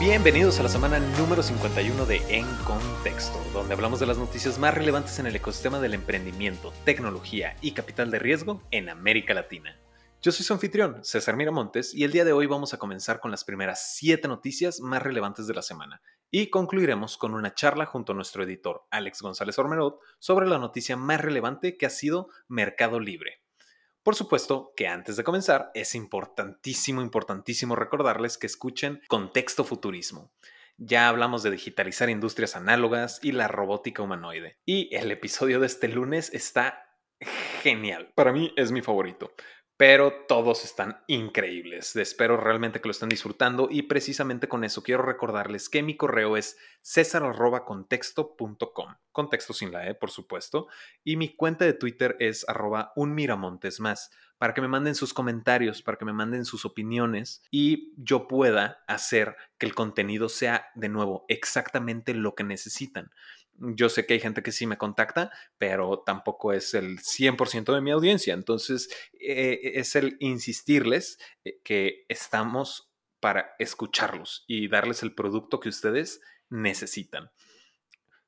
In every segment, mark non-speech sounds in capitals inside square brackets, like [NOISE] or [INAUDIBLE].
Bienvenidos a la semana número 51 de En Contexto, donde hablamos de las noticias más relevantes en el ecosistema del emprendimiento, tecnología y capital de riesgo en América Latina. Yo soy su anfitrión, César Miramontes, y el día de hoy vamos a comenzar con las primeras 7 noticias más relevantes de la semana, y concluiremos con una charla junto a nuestro editor, Alex González Ormerod, sobre la noticia más relevante que ha sido Mercado Libre. Por supuesto que antes de comenzar es importantísimo, importantísimo recordarles que escuchen Contexto Futurismo. Ya hablamos de digitalizar industrias análogas y la robótica humanoide. Y el episodio de este lunes está genial. Para mí es mi favorito pero todos están increíbles. Espero realmente que lo estén disfrutando y precisamente con eso quiero recordarles que mi correo es cesar.contexto.com, contexto sin la E, por supuesto, y mi cuenta de Twitter es arroba unmiramontes más, para que me manden sus comentarios, para que me manden sus opiniones y yo pueda hacer que el contenido sea de nuevo exactamente lo que necesitan. Yo sé que hay gente que sí me contacta, pero tampoco es el 100% de mi audiencia. Entonces, eh, es el insistirles eh, que estamos para escucharlos y darles el producto que ustedes necesitan.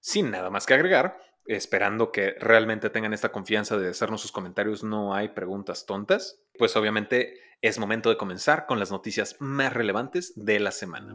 Sin nada más que agregar, esperando que realmente tengan esta confianza de hacernos sus comentarios, no hay preguntas tontas, pues obviamente es momento de comenzar con las noticias más relevantes de la semana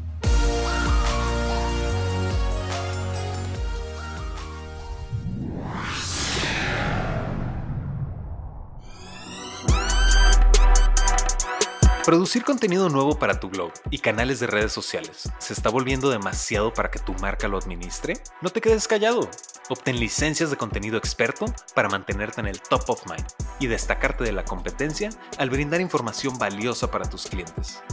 Producir contenido nuevo para tu blog y canales de redes sociales se está volviendo demasiado para que tu marca lo administre. No te quedes callado. Obtén licencias de contenido experto para mantenerte en el top of mind y destacarte de la competencia al brindar información valiosa para tus clientes.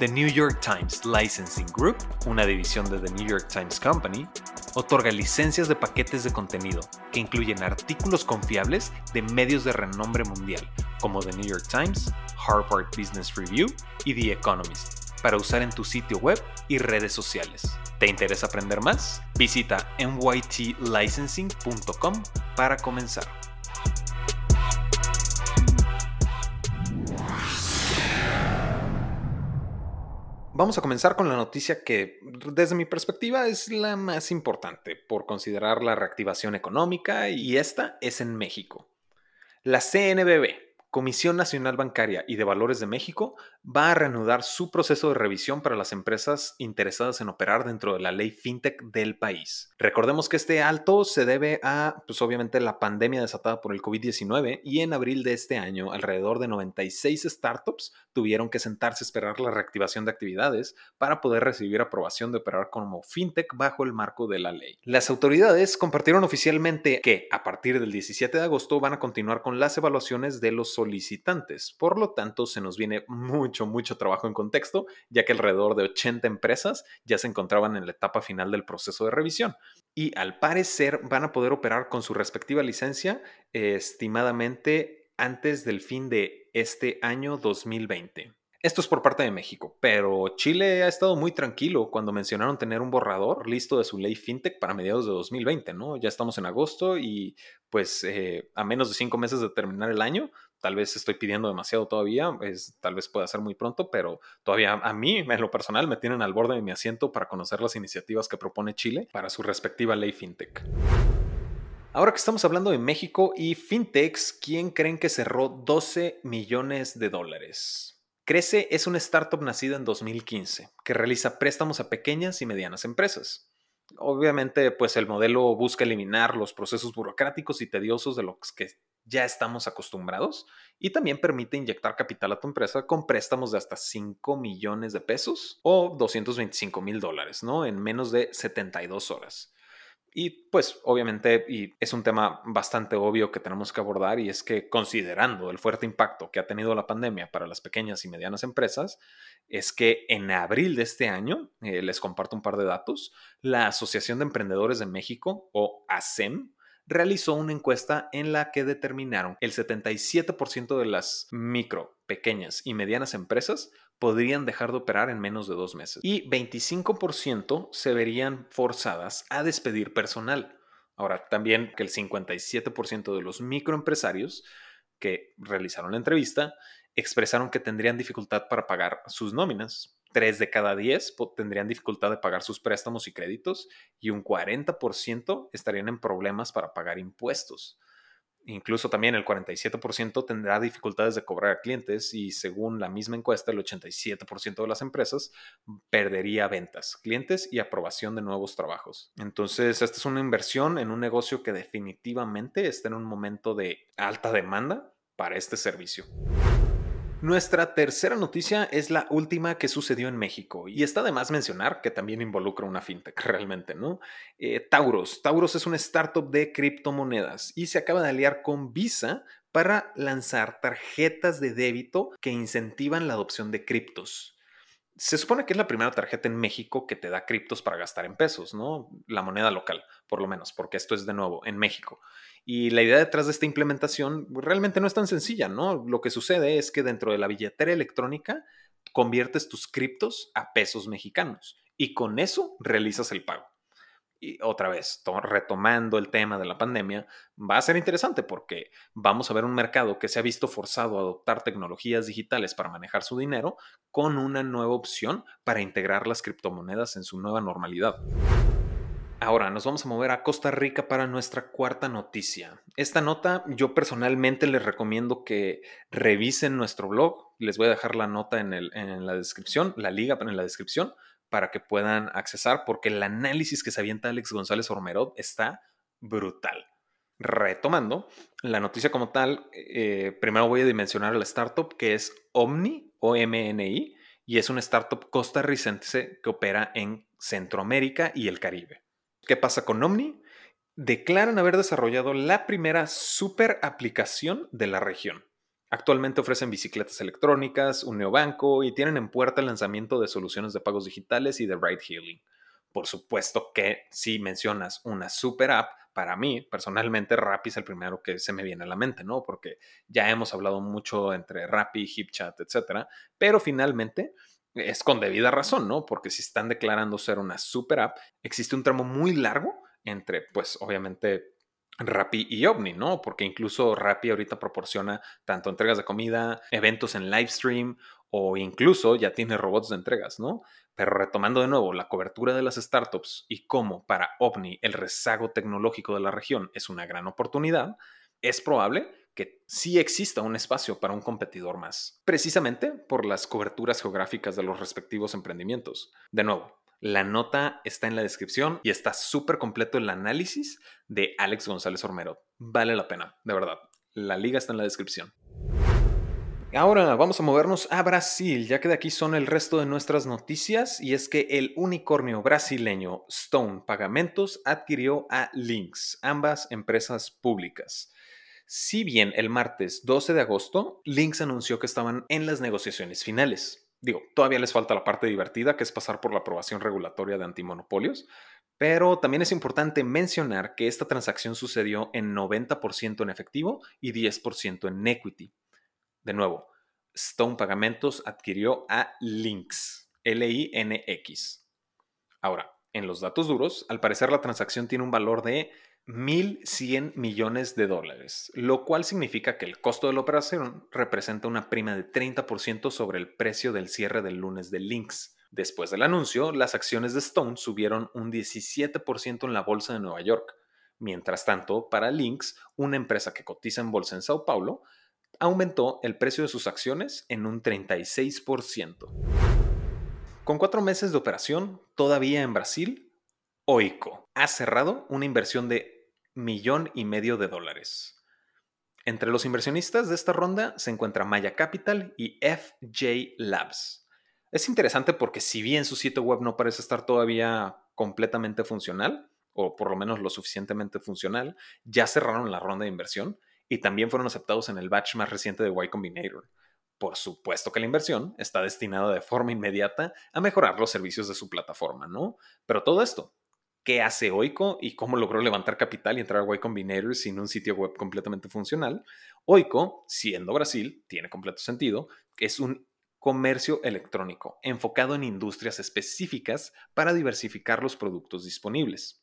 The New York Times Licensing Group, una división de The New York Times Company, otorga licencias de paquetes de contenido que incluyen artículos confiables de medios de renombre mundial como The New York Times, Harvard Business Review y The Economist para usar en tu sitio web y redes sociales. ¿Te interesa aprender más? Visita nytlicensing.com para comenzar. Vamos a comenzar con la noticia que, desde mi perspectiva, es la más importante por considerar la reactivación económica y esta es en México. La CNBB, Comisión Nacional Bancaria y de Valores de México va a reanudar su proceso de revisión para las empresas interesadas en operar dentro de la ley fintech del país. Recordemos que este alto se debe a, pues obviamente, la pandemia desatada por el COVID-19 y en abril de este año alrededor de 96 startups tuvieron que sentarse a esperar la reactivación de actividades para poder recibir aprobación de operar como fintech bajo el marco de la ley. Las autoridades compartieron oficialmente que a partir del 17 de agosto van a continuar con las evaluaciones de los solicitantes. Por lo tanto, se nos viene mucho, mucho trabajo en contexto, ya que alrededor de 80 empresas ya se encontraban en la etapa final del proceso de revisión. Y al parecer van a poder operar con su respectiva licencia estimadamente antes del fin de este año 2020. Esto es por parte de México, pero Chile ha estado muy tranquilo cuando mencionaron tener un borrador listo de su ley fintech para mediados de 2020, ¿no? Ya estamos en agosto y pues eh, a menos de cinco meses de terminar el año, tal vez estoy pidiendo demasiado todavía, tal vez pueda ser muy pronto, pero todavía a mí, en lo personal, me tienen al borde de mi asiento para conocer las iniciativas que propone Chile para su respectiva ley fintech. Ahora que estamos hablando de México y fintechs, ¿quién creen que cerró 12 millones de dólares? Crece es una startup nacida en 2015 que realiza préstamos a pequeñas y medianas empresas. Obviamente, pues el modelo busca eliminar los procesos burocráticos y tediosos de los que ya estamos acostumbrados y también permite inyectar capital a tu empresa con préstamos de hasta 5 millones de pesos o 225 mil dólares, ¿no? En menos de 72 horas. Y pues obviamente, y es un tema bastante obvio que tenemos que abordar, y es que considerando el fuerte impacto que ha tenido la pandemia para las pequeñas y medianas empresas, es que en abril de este año, eh, les comparto un par de datos, la Asociación de Emprendedores de México, o ASEM, realizó una encuesta en la que determinaron el 77% de las micro, pequeñas y medianas empresas podrían dejar de operar en menos de dos meses y 25% se verían forzadas a despedir personal. Ahora, también que el 57% de los microempresarios que realizaron la entrevista expresaron que tendrían dificultad para pagar sus nóminas. Tres de cada diez tendrían dificultad de pagar sus préstamos y créditos y un 40% estarían en problemas para pagar impuestos. Incluso también el 47% tendrá dificultades de cobrar a clientes y según la misma encuesta, el 87% de las empresas perdería ventas, clientes y aprobación de nuevos trabajos. Entonces, esta es una inversión en un negocio que definitivamente está en un momento de alta demanda para este servicio. Nuestra tercera noticia es la última que sucedió en México y está de más mencionar que también involucra una fintech [LAUGHS] realmente, ¿no? Eh, Tauros. Tauros es una startup de criptomonedas y se acaba de aliar con Visa para lanzar tarjetas de débito que incentivan la adopción de criptos. Se supone que es la primera tarjeta en México que te da criptos para gastar en pesos, ¿no? La moneda local, por lo menos, porque esto es de nuevo en México. Y la idea detrás de esta implementación realmente no es tan sencilla, ¿no? Lo que sucede es que dentro de la billetera electrónica conviertes tus criptos a pesos mexicanos y con eso realizas el pago. Y otra vez, retomando el tema de la pandemia, va a ser interesante porque vamos a ver un mercado que se ha visto forzado a adoptar tecnologías digitales para manejar su dinero con una nueva opción para integrar las criptomonedas en su nueva normalidad. Ahora nos vamos a mover a Costa Rica para nuestra cuarta noticia. Esta nota yo personalmente les recomiendo que revisen nuestro blog. Les voy a dejar la nota en, la descripción, la liga en la descripción, para que puedan accesar porque el análisis que se avienta Alex González Ormerod está brutal. Retomando, la noticia como tal, eh, primero voy a dimensionar la startup que es Omni, O-M-N-I, y es una startup costarricense que opera en Centroamérica y el Caribe. ¿Qué pasa con Omni? Declaran haber desarrollado la primera super aplicación de la región. Actualmente ofrecen bicicletas electrónicas, un neobanco y tienen en puerta el lanzamiento de soluciones de pagos digitales y de ride hailing. Por supuesto que si mencionas una super app, para mí personalmente Rappi es el primero que se me viene a la mente, ¿no? Porque ya hemos hablado mucho entre Rappi, HipChat, etcétera, pero finalmente es con debida razón, ¿no? Porque si están declarando ser una super app, existe un tramo muy largo entre, pues, obviamente, Rappi y OVNI, ¿no? Porque incluso Rappi ahorita proporciona tanto entregas de comida, eventos en live stream o incluso ya tiene robots de entregas, ¿no? Pero retomando de nuevo la cobertura de las startups y cómo para OVNI el rezago tecnológico de la región es una gran oportunidad, es probable que sí exista un espacio para un competidor más, precisamente por las coberturas geográficas de los respectivos emprendimientos. De nuevo, la nota está en la descripción y está súper completo el análisis de Alex González Ormero. Vale la pena, de verdad. La liga está en la descripción. Ahora vamos a movernos a Brasil, ya que de aquí son el resto de nuestras noticias, y es que el unicornio brasileño Stone Pagamentos adquirió a Lynx, ambas empresas públicas. Si bien el martes 12 de agosto, Lynx anunció que estaban en las negociaciones finales. Digo, todavía les falta la parte divertida, que es pasar por la aprobación regulatoria de antimonopolios, pero también es importante mencionar que esta transacción sucedió en 90% en efectivo y 10% en equity. De nuevo, Stone Pagamentos adquirió a Lynx, L-I-N-X. Ahora, en los datos duros, al parecer la transacción tiene un valor de 1.100 millones de dólares, lo cual significa que el costo de la operación representa una prima de 30% sobre el precio del cierre del lunes de Lynx. Después del anuncio, las acciones de Stone subieron un 17% en la bolsa de Nueva York. Mientras tanto, para Lynx, una empresa que cotiza en bolsa en Sao Paulo, aumentó el precio de sus acciones en un 36%. Con cuatro meses de operación, todavía en Brasil, Oico ha cerrado una inversión de millón y medio de dólares. Entre los inversionistas de esta ronda se encuentra Maya Capital y FJ Labs. Es interesante porque si bien su sitio web no parece estar todavía completamente funcional, o por lo menos lo suficientemente funcional, ya cerraron la ronda de inversión y también fueron aceptados en el batch más reciente de Y Combinator. Por supuesto que la inversión está destinada de forma inmediata a mejorar los servicios de su plataforma, ¿no? Pero todo esto, ¿qué hace Oiko y cómo logró levantar capital y entrar a Y Combinator sin un sitio web completamente funcional? Oiko, siendo Brasil, tiene completo sentido, es un comercio electrónico enfocado en industrias específicas para diversificar los productos disponibles.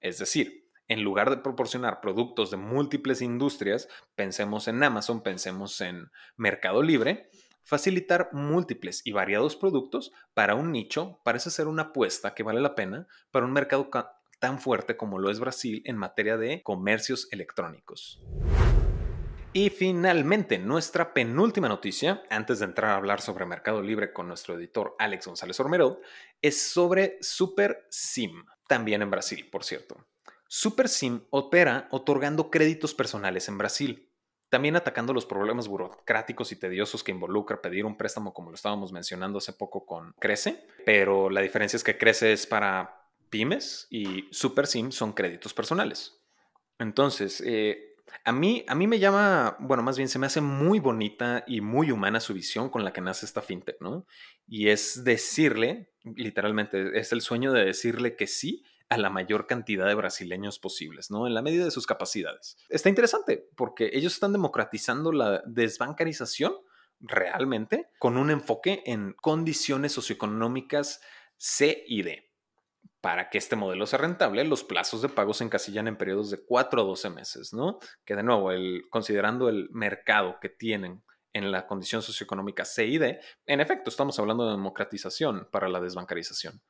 Es decir, en lugar de proporcionar productos de múltiples industrias, pensemos en Amazon, pensemos en Mercado Libre, facilitar múltiples y variados productos para un nicho parece ser una apuesta que vale la pena para un mercado tan fuerte como lo es Brasil en materia de comercios electrónicos. Y finalmente, nuestra penúltima noticia, antes de entrar a hablar sobre Mercado Libre con nuestro editor Alex González Ormerod, es sobre Super SIM, también en Brasil, por cierto. SuperSim opera otorgando créditos personales en Brasil, también atacando los problemas burocráticos y tediosos que involucra pedir un préstamo como lo estábamos mencionando hace poco con Crece, pero la diferencia es que Crece es para pymes y SuperSim son créditos personales. Entonces, eh, a, mí, a mí me llama, bueno, más bien se me hace muy bonita y muy humana su visión con la que nace esta fintech, ¿no? Y es decirle, literalmente, es el sueño de decirle que sí a la mayor cantidad de brasileños posibles, ¿no? En la medida de sus capacidades. Está interesante porque ellos están democratizando la desbancarización realmente con un enfoque en condiciones socioeconómicas C y D. Para que este modelo sea rentable, los plazos de pago se encasillan en periodos de 4 a 12 meses, ¿no? Que de nuevo, el, considerando el mercado que tienen en la condición socioeconómica C y D, en efecto, estamos hablando de democratización para la desbancarización.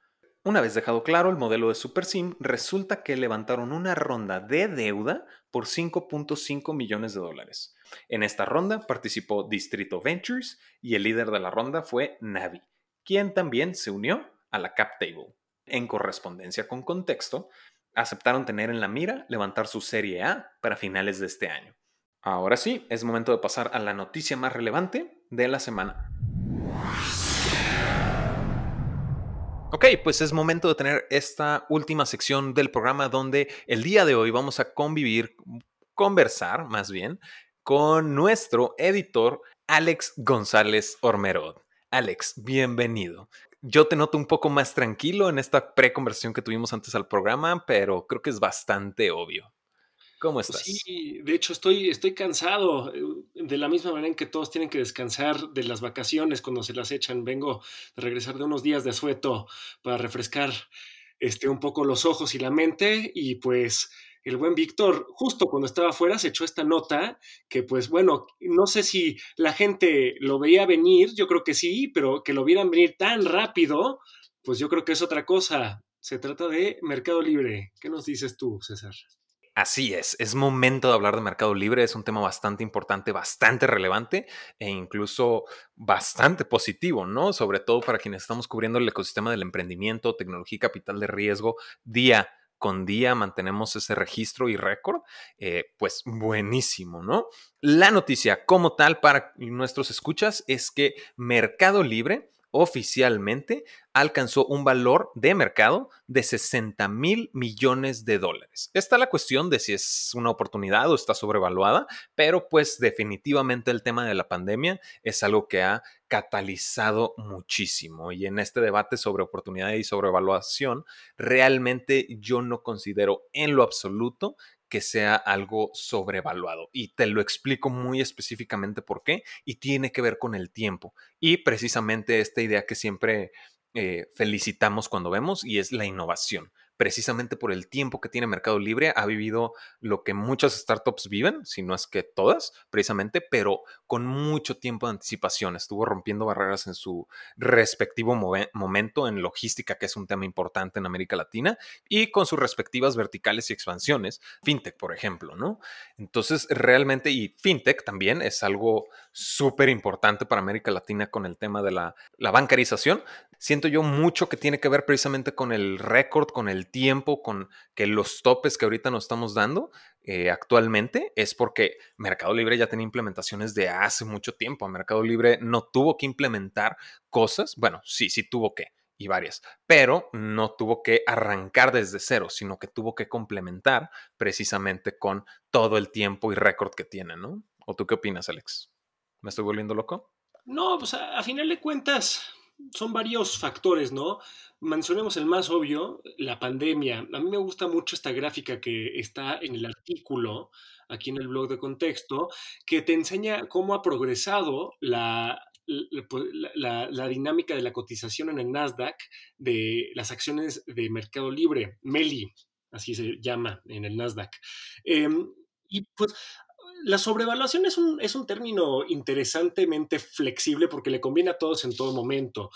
Una vez dejado claro el modelo de SuperSim, resulta que levantaron una ronda de deuda por 5.5 millones de dólares. En esta ronda participó Distrito Ventures y el líder de la ronda fue Navi, quien también se unió a la cap table. En correspondencia con contexto, aceptaron tener en la mira levantar su serie A para finales de este año. Ahora sí, es momento de pasar a la noticia más relevante de la semana. Ok, pues es momento de tener esta última sección del programa donde el día de hoy vamos a convivir, conversar más bien, con nuestro editor Alex González Ormerod. Alex, bienvenido. Yo te noto un poco más tranquilo en esta pre-conversación que tuvimos antes al programa, pero creo que es bastante obvio. ¿Cómo pues estás? Sí, de hecho estoy, estoy cansado, eh, de la misma manera en que todos tienen que descansar de las vacaciones cuando se las echan. Vengo de regresar de unos días de asueto para refrescar este, un poco los ojos y la mente y pues el buen Víctor, justo cuando estaba afuera, se echó esta nota que, pues bueno, no sé si la gente lo veía venir, yo creo que sí, pero que lo vieran venir tan rápido, pues yo creo que es otra cosa. Se trata de Mercado Libre. ¿Qué nos dices tú, César? Así es, es momento de hablar de Mercado Libre, es un tema bastante importante, bastante relevante e incluso bastante positivo, ¿no? Sobre todo para quienes estamos cubriendo el ecosistema del emprendimiento, tecnología y capital de riesgo día con día mantenemos ese registro y récord, eh, pues buenísimo, ¿no? La noticia como tal para nuestros escuchas es que Mercado Libre oficialmente alcanzó un valor de mercado de 60 mil millones de dólares. Está la cuestión de si es una oportunidad o está sobrevaluada, pero pues definitivamente el tema de la pandemia es algo que ha catalizado muchísimo y en este debate sobre oportunidad y sobrevaluación, realmente yo no considero en lo absoluto que sea algo sobrevaluado. Y te lo explico muy específicamente por qué. Y tiene que ver con el tiempo. Y precisamente esta idea que siempre eh, felicitamos cuando vemos y es la innovación precisamente por el tiempo que tiene Mercado Libre, ha vivido lo que muchas startups viven, si no es que todas, precisamente, pero con mucho tiempo de anticipación. Estuvo rompiendo barreras en su respectivo momento en logística, que es un tema importante en América Latina, y con sus respectivas verticales y expansiones, fintech, por ejemplo, ¿no? Entonces, realmente, y fintech también es algo súper importante para América Latina con el tema de la, la bancarización. Siento yo mucho que tiene que ver precisamente con el récord, con el tiempo con que los topes que ahorita nos estamos dando eh, actualmente es porque Mercado Libre ya tiene implementaciones de hace mucho tiempo. Mercado Libre no tuvo que implementar cosas, bueno, sí, sí tuvo que y varias, pero no tuvo que arrancar desde cero, sino que tuvo que complementar precisamente con todo el tiempo y récord que tiene, ¿no? ¿O tú qué opinas, Alex? ¿Me estoy volviendo loco? No, pues a, a final de cuentas son varios factores, ¿no? Mencionemos el más obvio, la pandemia. A mí me gusta mucho esta gráfica que está en el artículo, aquí en el blog de contexto, que te enseña cómo ha progresado la, pues, la, dinámica de la cotización en el Nasdaq de las acciones de Mercado Libre, MELI, así se llama en el Nasdaq. Em, y pues la sobrevaluación es un, es un término interesantemente flexible porque le conviene a todos en todo momento.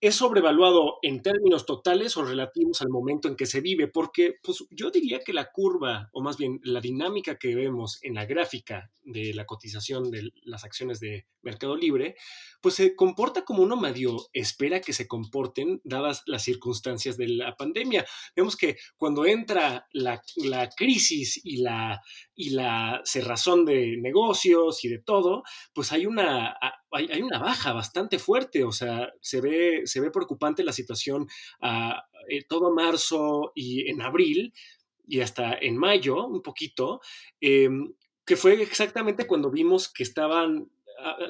¿Es sobrevaluado en términos totales o relativos al momento en que se vive? Porque pues, yo diría que la curva, o más bien la dinámica que vemos en la gráfica de la cotización de las acciones de Mercado Libre, pues se comporta como uno medio espera que se comporten dadas las circunstancias de la pandemia. Vemos que cuando entra la, crisis y la, y la cerrazón de negocios y de todo, pues hay una, hay, una baja bastante fuerte, o sea, se ve, se ve preocupante la situación eh, todo marzo y en abril y hasta en mayo, un poquito, em, que fue exactamente cuando vimos que estaban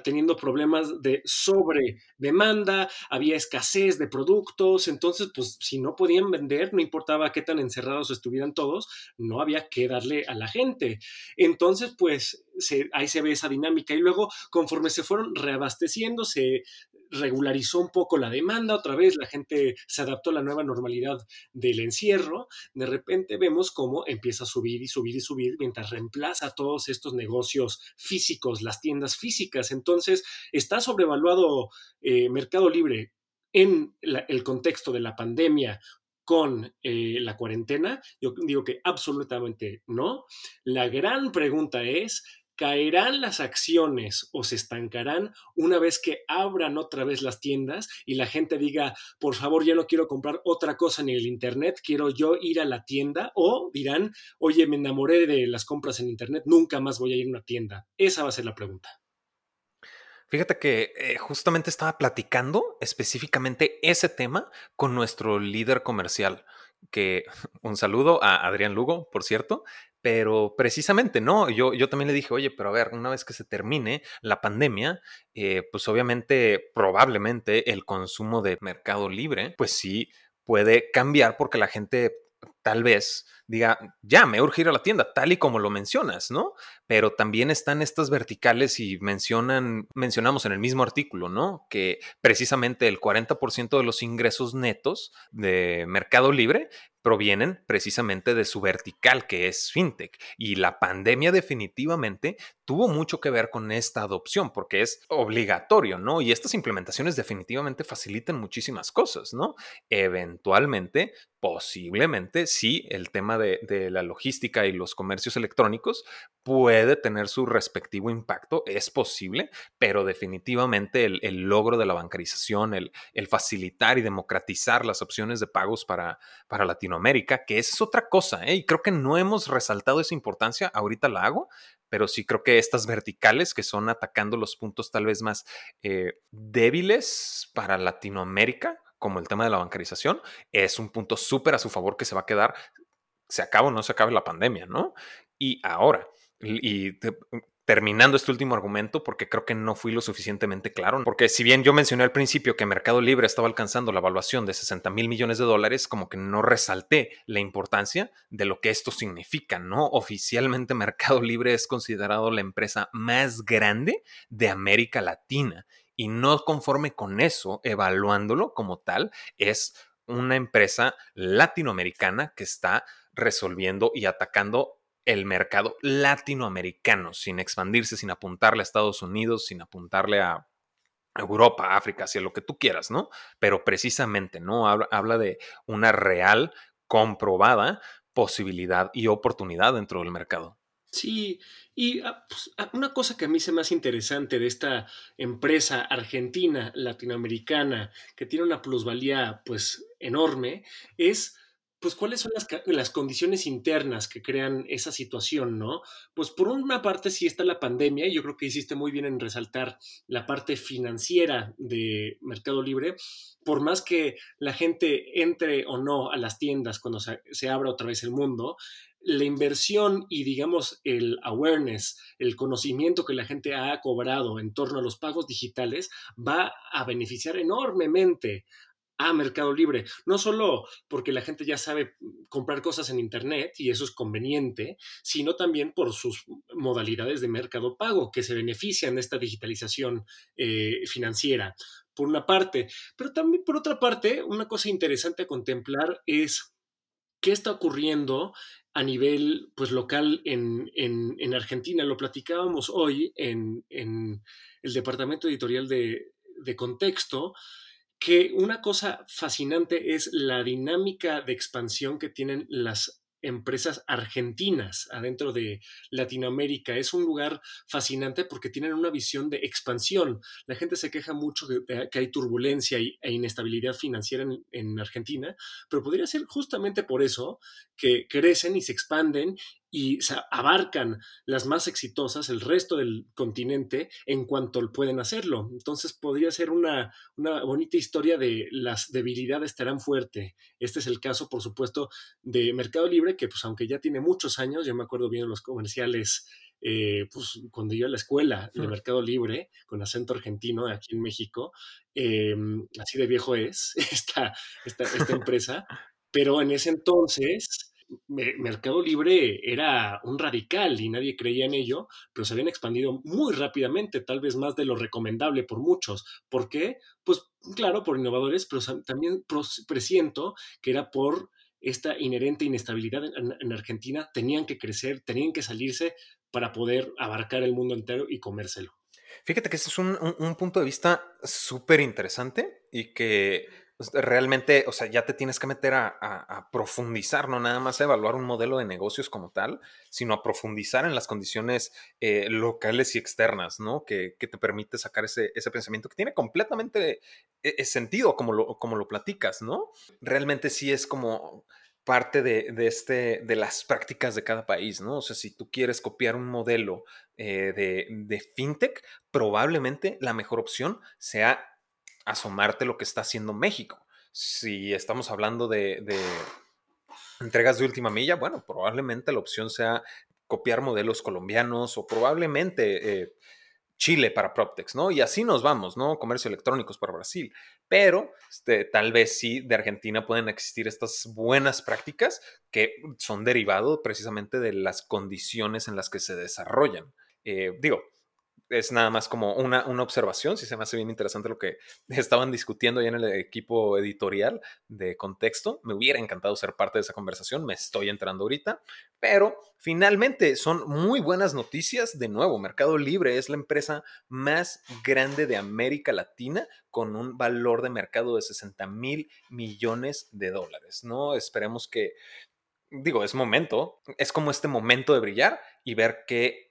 teniendo problemas de sobre demanda, había escasez de productos, entonces pues si no podían vender, no importaba qué tan encerrados estuvieran todos, no había que darle a la gente. Entonces pues ahí se ve esa dinámica y luego conforme se fueron reabasteciendo, se regularizó un poco la demanda, otra vez la gente se adaptó a la nueva normalidad del encierro, de repente vemos cómo empieza a subir y subir y subir mientras reemplaza todos estos negocios físicos, las tiendas físicas. Entonces, está sobrevaluado eh, Mercado Libre en el contexto de la pandemia con eh, la cuarentena? Yo digo que absolutamente no. La gran pregunta es, ¿Caerán las acciones o se estancarán una vez que abran otra vez las tiendas y la gente diga, por favor, ya no quiero comprar otra cosa en el Internet, quiero yo ir a la tienda? O dirán, oye, me enamoré de las compras en Internet, nunca más voy a ir a una tienda. Esa va a ser la pregunta. Fíjate que eh, justamente estaba platicando específicamente ese tema con nuestro líder comercial, que [LAUGHS] un saludo a Adrián Lugo, por cierto, pero precisamente, ¿no? Yo, yo también le dije, oye, pero a ver, una vez que se termine la pandemia, eh, pues obviamente, probablemente el consumo de mercado libre, pues sí puede cambiar porque la gente tal vez diga, ya, me urge ir a la tienda, tal y como lo mencionas, ¿no? Pero también están estas verticales y mencionan, mencionamos en el mismo artículo, ¿no? Que precisamente el 40% de los ingresos netos de Mercado Libre provienen precisamente de su vertical, que es fintech. Y la pandemia definitivamente tuvo mucho que ver con esta adopción, porque es obligatorio, ¿no? Y estas implementaciones definitivamente facilitan muchísimas cosas, ¿no? Eventualmente, posiblemente, sí, el tema de, la logística y los comercios electrónicos puede tener su respectivo impacto, es posible, pero definitivamente el, logro de la bancarización, el, facilitar y democratizar las opciones de pagos para, Latinoamérica, que es otra cosa, ¿eh? y creo que no hemos resaltado esa importancia, ahorita la hago, pero sí creo que estas verticales que son atacando los puntos tal vez más eh, débiles para Latinoamérica, como el tema de la bancarización, es un punto súper a su favor que se va a quedar, se acaba o no se acabe la pandemia, ¿no? Y ahora, y terminando este último argumento, porque creo que no fui lo suficientemente claro, porque si bien yo mencioné al principio que Mercado Libre estaba alcanzando la evaluación de 60 mil millones de dólares, como que no resalté la importancia de lo que esto significa, ¿no? Oficialmente [LAUGHS] Mercado Libre es considerado la empresa más grande de América Latina y no conforme con eso, evaluándolo como tal, es una empresa latinoamericana que está resolviendo y atacando el mercado latinoamericano, sin expandirse, sin apuntarle a Estados Unidos, sin apuntarle a Europa, África, hacia lo que tú quieras, ¿no? Pero precisamente, ¿no? Habla, de una real, comprobada posibilidad y oportunidad dentro del mercado. Sí, y ah, pues, ah, una cosa que a mí se me hace interesante de esta empresa argentina, latinoamericana, que tiene una plusvalía pues enorme, es pues cuáles son las, condiciones internas que crean esa situación, ¿no? Pues por una parte sí está la pandemia, y yo creo que hiciste muy bien en resaltar la parte financiera de Mercado Libre, por más que la gente entre o no a las tiendas cuando se, se abra otra vez el mundo, la inversión y digamos el awareness, el conocimiento que la gente ha cobrado en torno a los pagos digitales va a beneficiar enormemente a Mercado Libre. No solo porque la gente ya sabe comprar cosas en Internet y eso es conveniente, sino también por sus modalidades de mercado pago que se benefician de esta digitalización eh, financiera, por una parte. Pero también por otra parte, una cosa interesante a contemplar es qué está ocurriendo a nivel pues, local en, en, Argentina. Lo platicábamos hoy en, en el departamento editorial de, de Contexto que una cosa fascinante es la dinámica de expansión que tienen las empresas argentinas adentro de Latinoamérica. Es un lugar fascinante porque tienen una visión de expansión. La gente se queja mucho de, que hay turbulencia e inestabilidad financiera en, en, Argentina, pero podría ser justamente por eso que crecen y se expanden y abarcan las más exitosas, el resto del continente, en cuanto pueden hacerlo. Entonces podría ser una, una bonita historia de las debilidades estarán fuerte. Este es el caso, por supuesto, de Mercado Libre, que pues aunque ya tiene muchos años, yo me acuerdo bien los comerciales, eh, pues cuando iba a la escuela de Mercado Libre, con acento argentino aquí en México, em, así de viejo es [LAUGHS] esta, esta, esta empresa, pero en ese entonces Mercado Libre era un radical y nadie creía en ello, pero se habían expandido muy rápidamente, tal vez más de lo recomendable por muchos. ¿Por qué? Pues claro, por innovadores, pero también presiento que era por esta inherente inestabilidad en, Argentina, tenían que crecer, tenían que salirse para poder abarcar el mundo entero y comérselo. Fíjate que ese es un, un punto de vista súper interesante y que realmente, o sea, ya te tienes que meter a, profundizar, no nada más a evaluar un modelo de negocios como tal, sino a profundizar en las condiciones eh, locales y externas, ¿no? Que, te permite sacar ese, pensamiento que tiene completamente eh, sentido como lo, como lo platicas, ¿no? Realmente sí es como parte de, este, de las prácticas de cada país, ¿no? O sea, si tú quieres copiar un modelo eh, de, de fintech, probablemente la mejor opción sea asomarte lo que está haciendo México. Si estamos hablando de, entregas de última milla, bueno, probablemente la opción sea copiar modelos colombianos o probablemente eh, Chile para Proptex, ¿no? Y así nos vamos, ¿no? Comercio electrónicos para Brasil. Pero este, tal vez sí de Argentina pueden existir estas buenas prácticas que son derivado precisamente de las condiciones en las que se desarrollan. Eh, digo, es nada más como una, una, observación, si se me hace bien interesante lo que [LAUGHS] estaban discutiendo ya en el equipo editorial de contexto. Me hubiera encantado ser parte de esa conversación, me estoy entrando ahorita, pero finalmente son muy buenas noticias. De nuevo, Mercado Libre es la empresa más grande de América Latina con un valor de mercado de 60 mil millones de dólares, ¿no? Esperemos que, digo, es momento, es como este momento de brillar y ver que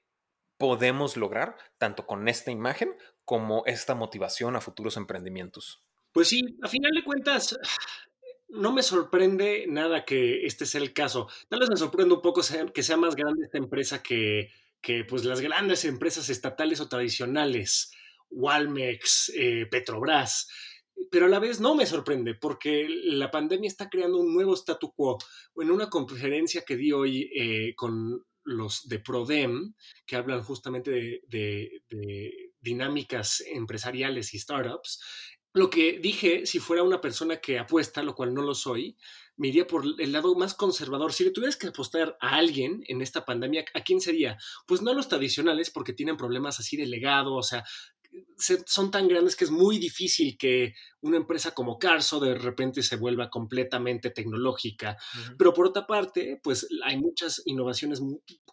podemos lograr tanto con esta imagen como esta motivación a futuros emprendimientos? Pues sí, a final de cuentas, [SIGHS] no me sorprende nada que este sea el caso. Tal vez me sorprende un poco que sea más grande esta empresa que, que pues las grandes empresas estatales o tradicionales, Walmex, eh, Petrobras. Pero a la vez no me sorprende porque la pandemia está creando un nuevo statu quo. En una conferencia que di hoy eh, con los de PRODEM, que hablan justamente de, dinámicas empresariales y startups, lo que dije, si fuera una persona que apuesta, lo cual no lo soy, me iría por el lado más conservador. Si le tuvieras que apostar a alguien en esta pandemia, ¿a quién sería? Pues no a los tradicionales, porque tienen problemas así de legado, o sea, son tan grandes que es muy difícil que una empresa como Carso de repente se vuelva completamente tecnológica. Pero por otra parte, pues hay muchas innovaciones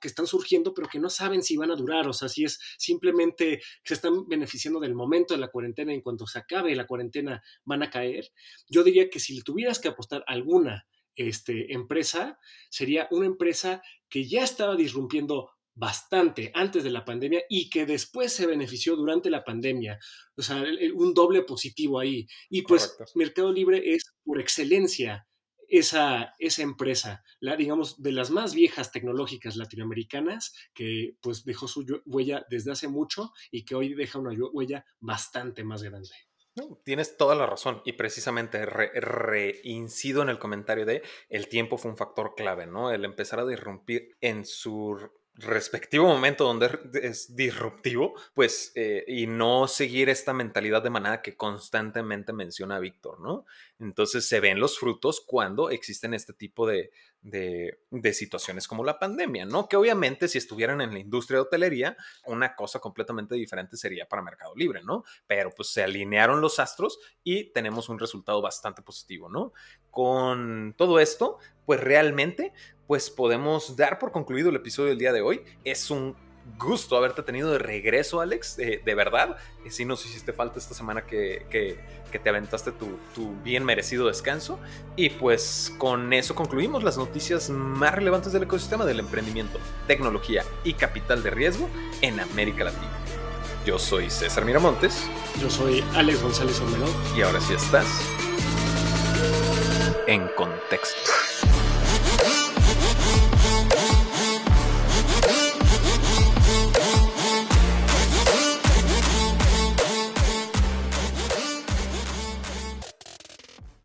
que están surgiendo, pero que no saben si van a durar. O sea, si es simplemente se están beneficiando del momento de la cuarentena, en cuanto se acabe la cuarentena van a caer. Yo diría que si le tuvieras que apostar alguna este, empresa, sería una empresa que ya estaba disrumpiendo bastante antes de la pandemia y que después se benefició durante la pandemia. O sea, un doble positivo ahí. Y pues Mercado Libre es por excelencia esa, esa empresa, la, digamos, de las más viejas tecnológicas latinoamericanas, que pues dejó su huella desde hace mucho y que hoy deja una huella bastante más grande. tienes toda la razón y precisamente reincido en el comentario de el tiempo fue un factor clave, ¿no? El empezar a disrumpir en su respectivo momento donde es disruptivo, pues, eh, y no seguir esta mentalidad de manada que constantemente menciona Víctor, ¿no? Entonces se ven los frutos cuando existen este tipo de, de, situaciones como la pandemia, ¿no? Que obviamente si estuvieran en la industria de hotelería, una cosa completamente diferente sería para Mercado Libre, ¿no? Pero pues se alinearon los astros y tenemos un resultado bastante positivo, ¿no? Con todo esto, pues realmente pues podemos dar por concluido el episodio del día de hoy. Es un gusto haberte tenido de regreso, Alex, eh, de verdad. si sí nos hiciste falta esta semana que, te aventaste tu, tu, bien merecido descanso. Y pues con eso concluimos las noticias más relevantes del ecosistema del emprendimiento, tecnología y capital de riesgo en América Latina. Yo soy César Miramontes. Yo soy Alex González Olmedo. Y ahora sí estás en contexto.